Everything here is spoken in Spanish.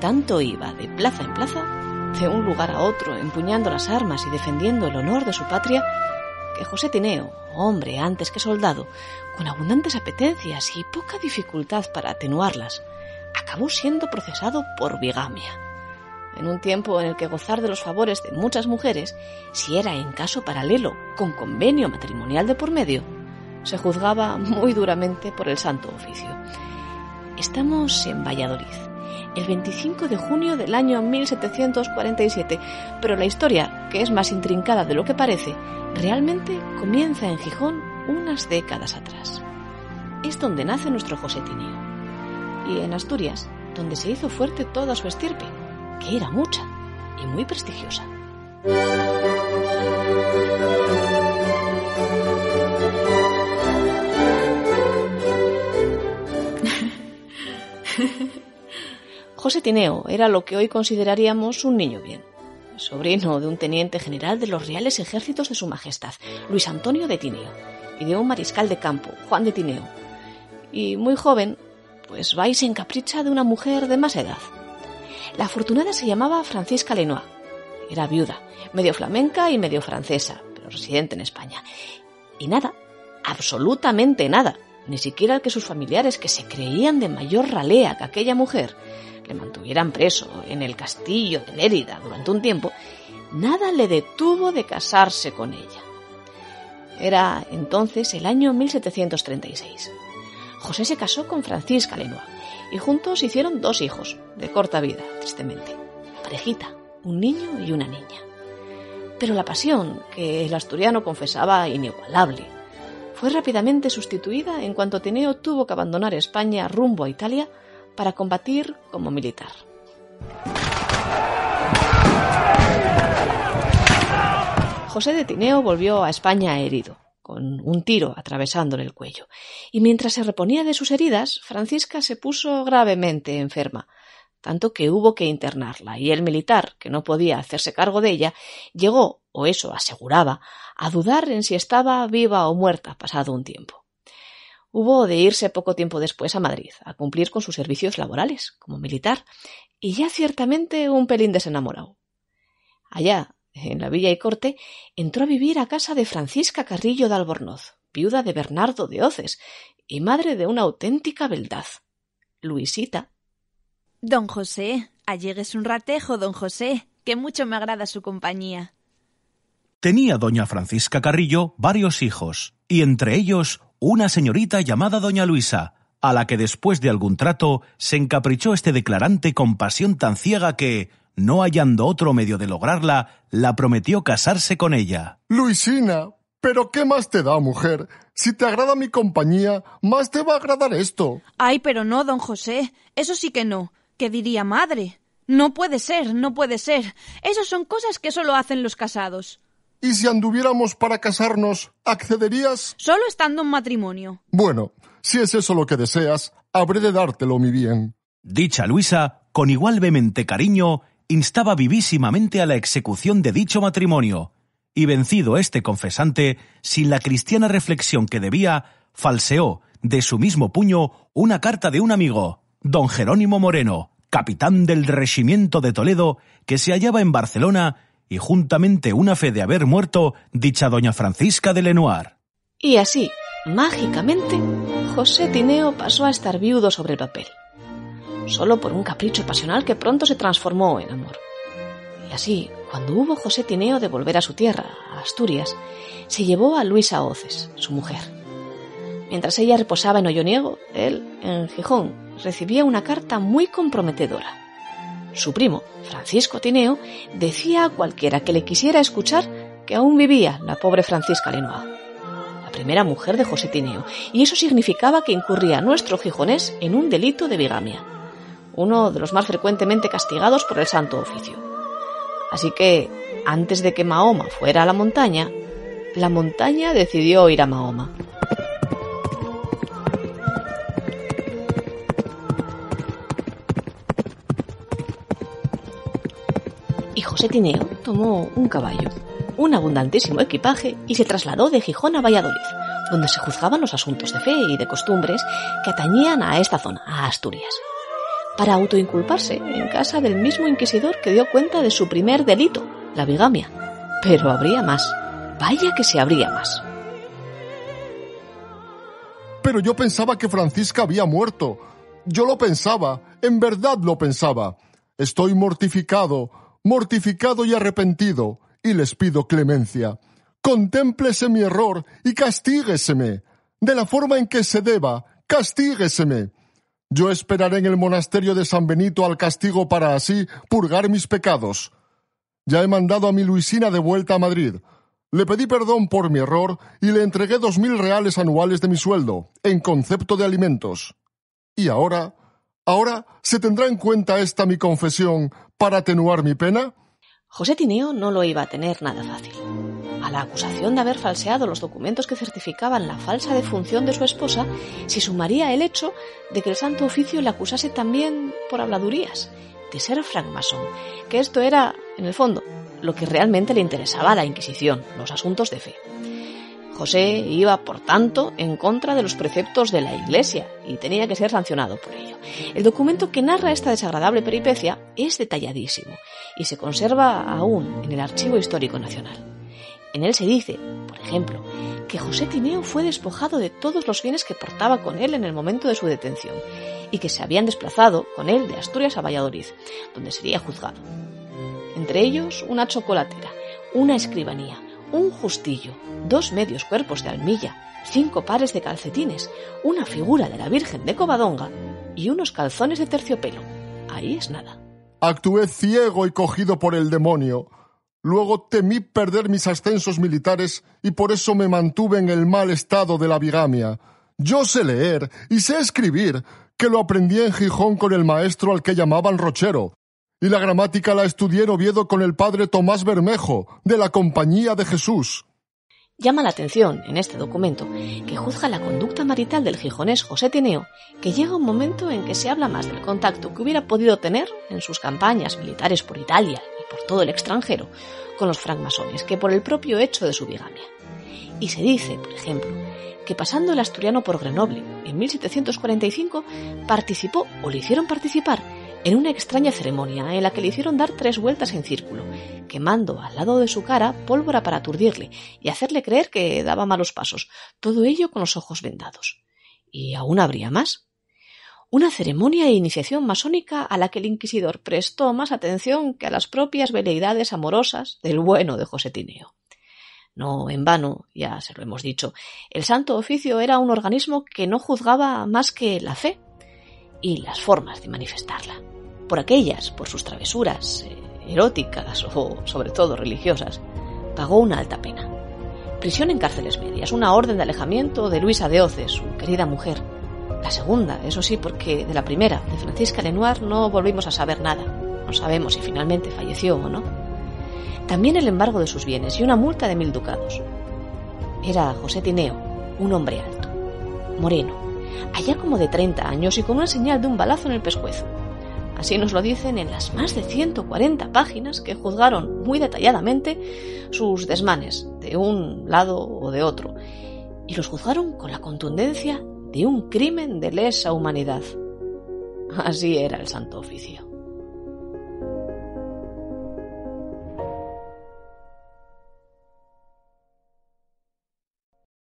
tanto iba de plaza en plaza, de un lugar a otro, empuñando las armas y defendiendo el honor de su patria, que José Tineo, hombre antes que soldado, con abundantes apetencias y poca dificultad para atenuarlas, acabó siendo procesado por bigamia. En un tiempo en el que gozar de los favores de muchas mujeres, si era en caso paralelo con convenio matrimonial de por medio, se juzgaba muy duramente por el santo oficio. Estamos en Valladolid, el 25 de junio del año 1747, pero la historia, que es más intrincada de lo que parece, realmente comienza en Gijón unas décadas atrás. Es donde nace nuestro José Tineo. Y en Asturias, donde se hizo fuerte toda su estirpe, que era mucha y muy prestigiosa. José Tineo era lo que hoy consideraríamos un niño bien, sobrino de un teniente general de los Reales Ejércitos de Su Majestad, Luis Antonio de Tineo, y de un mariscal de campo, Juan de Tineo. Y muy joven, pues va y se encapricha de una mujer de más edad. La afortunada se llamaba Francisca Lenoir. Era viuda, medio flamenca y medio francesa, pero residente en España. Y nada, absolutamente nada, ni siquiera que sus familiares, que se creían de mayor ralea que aquella mujer, mantuvieran preso en el castillo de Lérida durante un tiempo, nada le detuvo de casarse con ella. Era entonces el año 1736. José se casó con Francisca Lenoir y juntos hicieron dos hijos, de corta vida, tristemente. Parejita, un niño y una niña. Pero la pasión, que el asturiano confesaba inigualable, fue rápidamente sustituida en cuanto Tineo tuvo que abandonar España rumbo a Italia para combatir como militar. José de Tineo volvió a España herido, con un tiro atravesándole el cuello, y mientras se reponía de sus heridas, Francisca se puso gravemente enferma, tanto que hubo que internarla, y el militar, que no podía hacerse cargo de ella, llegó, o eso aseguraba, a dudar en si estaba viva o muerta pasado un tiempo. Hubo de irse poco tiempo después a Madrid, a cumplir con sus servicios laborales como militar, y ya ciertamente un pelín desenamorado. Allá, en la Villa y Corte, entró a vivir a casa de Francisca Carrillo de Albornoz, viuda de Bernardo de Oces y madre de una auténtica beldad, Luisita. Don José, allegues un ratejo, don José, que mucho me agrada su compañía. Tenía doña Francisca Carrillo varios hijos, y entre ellos una señorita llamada doña Luisa, a la que después de algún trato se encaprichó este declarante con pasión tan ciega que, no hallando otro medio de lograrla, la prometió casarse con ella. Luisina, pero ¿qué más te da, mujer? Si te agrada mi compañía, más te va a agradar esto. Ay, pero no, don José, eso sí que no. ¿Qué diría madre? No puede ser, no puede ser. Esas son cosas que solo hacen los casados. ¿Y si anduviéramos para casarnos, accederías? Solo estando en matrimonio. Bueno, si es eso lo que deseas, habré de dártelo, mi bien. Dicha Luisa, con igual vehemente cariño, instaba vivísimamente a la ejecución de dicho matrimonio, y vencido este confesante, sin la cristiana reflexión que debía, falseó, de su mismo puño, una carta de un amigo, don Jerónimo Moreno, capitán del regimiento de Toledo, que se hallaba en Barcelona, y juntamente una fe de haber muerto dicha doña Francisca de Lenoir. Y así, mágicamente, José Tineo pasó a estar viudo sobre el papel, solo por un capricho pasional que pronto se transformó en amor. Y así, cuando hubo José Tineo de volver a su tierra, a Asturias, se llevó a Luisa Oces, su mujer. Mientras ella reposaba en Olloniego, él, en Gijón, recibía una carta muy comprometedora. Su primo, Francisco Tineo, decía a cualquiera que le quisiera escuchar que aún vivía la pobre Francisca Lenoir, la primera mujer de José Tineo, y eso significaba que incurría nuestro gijonés en un delito de bigamia, uno de los más frecuentemente castigados por el Santo Oficio. Así que, antes de que Mahoma fuera a la montaña, la montaña decidió ir a Mahoma. José Tineo tomó un caballo, un abundantísimo equipaje y se trasladó de Gijón a Valladolid, donde se juzgaban los asuntos de fe y de costumbres que atañían a esta zona, a Asturias. para autoinculparse en casa del mismo inquisidor que dio cuenta de su primer delito, la bigamia. Pero habría más. Vaya que se habría más. Pero yo pensaba que Francisca había muerto. Yo lo pensaba, en verdad lo pensaba. Estoy mortificado, mortificado y arrepentido, y les pido clemencia. Contémplese mi error y castígueseme. De la forma en que se deba, castígueseme. Yo esperaré en el monasterio de San Benito al castigo para así purgar mis pecados. Ya he mandado a mi Luisina de vuelta a Madrid. Le pedí perdón por mi error y le entregué dos mil reales anuales de mi sueldo, en concepto de alimentos. Y ahora, ahora, ¿se tendrá en cuenta esta mi confesión para atenuar mi pena? José Tineo no lo iba a tener nada fácil. A la acusación de haber falseado los documentos que certificaban la falsa defunción de su esposa, se sumaría el hecho de que el Santo Oficio le acusase también por habladurías, de ser francmasón, que esto era, en el fondo, lo que realmente le interesaba a la Inquisición, los asuntos de fe. José iba, por tanto, en contra de los preceptos de la Iglesia y tenía que ser sancionado por ello. El documento que narra esta desagradable peripecia es detalladísimo y se conserva aún en el Archivo Histórico Nacional. En él se dice, por ejemplo, que José Tineo fue despojado de todos los bienes que portaba con él en el momento de su detención y que se habían desplazado con él de Asturias a Valladolid, donde sería juzgado entre ellos una chocolatera, una escribanía, un justillo, dos medios cuerpos de almilla, cinco pares de calcetines, una figura de la Virgen de Covadonga y unos calzones de terciopelo. Ahí es nada. Actué ciego y cogido por el demonio. Luego temí perder mis ascensos militares y por eso me mantuve en el mal estado de la bigamia. Yo sé leer y sé escribir, que lo aprendí en Gijón con el maestro al que llamaban Rochero, y la gramática la estudié en Oviedo con el padre Tomás Bermejo, de la Compañía de Jesús. Llama la atención en este documento que juzga la conducta marital del gijonés José Tineo, que llega un momento en que se habla más del contacto que hubiera podido tener en sus campañas militares por Italia y por todo el extranjero con los francmasones que por el propio hecho de su bigamia. Y se dice, por ejemplo, que pasando el asturiano por Grenoble en 1745 participó o le hicieron participar en una extraña ceremonia en la que le hicieron dar tres vueltas en círculo, quemando al lado de su cara pólvora para aturdirle y hacerle creer que daba malos pasos, todo ello con los ojos vendados. Y aún habría más. Una ceremonia de iniciación masónica a la que el inquisidor prestó más atención que a las propias veleidades amorosas del bueno de José Tineo. No en vano, ya se lo hemos dicho, el Santo Oficio era un organismo que no juzgaba más que la fe y las formas de manifestarla por aquellas, por sus travesuras eh, eróticas o sobre todo religiosas, pagó una alta pena. Prisión en cárceles medias, una orden de alejamiento de Luisa de Oce, su querida mujer. La segunda, eso sí, porque de la primera, de Francisca Lenoir, no volvimos a saber nada. No sabemos si finalmente falleció o no. También el embargo de sus bienes y una multa de mil ducados. Era José Tineo, un hombre alto, moreno, allá como de 30 años y con una señal de un balazo en el pescuezo. Así nos lo dicen en las más de 140 páginas que juzgaron muy detalladamente sus desmanes de un lado o de otro, y los juzgaron con la contundencia de un crimen de lesa humanidad. Así era el Santo Oficio.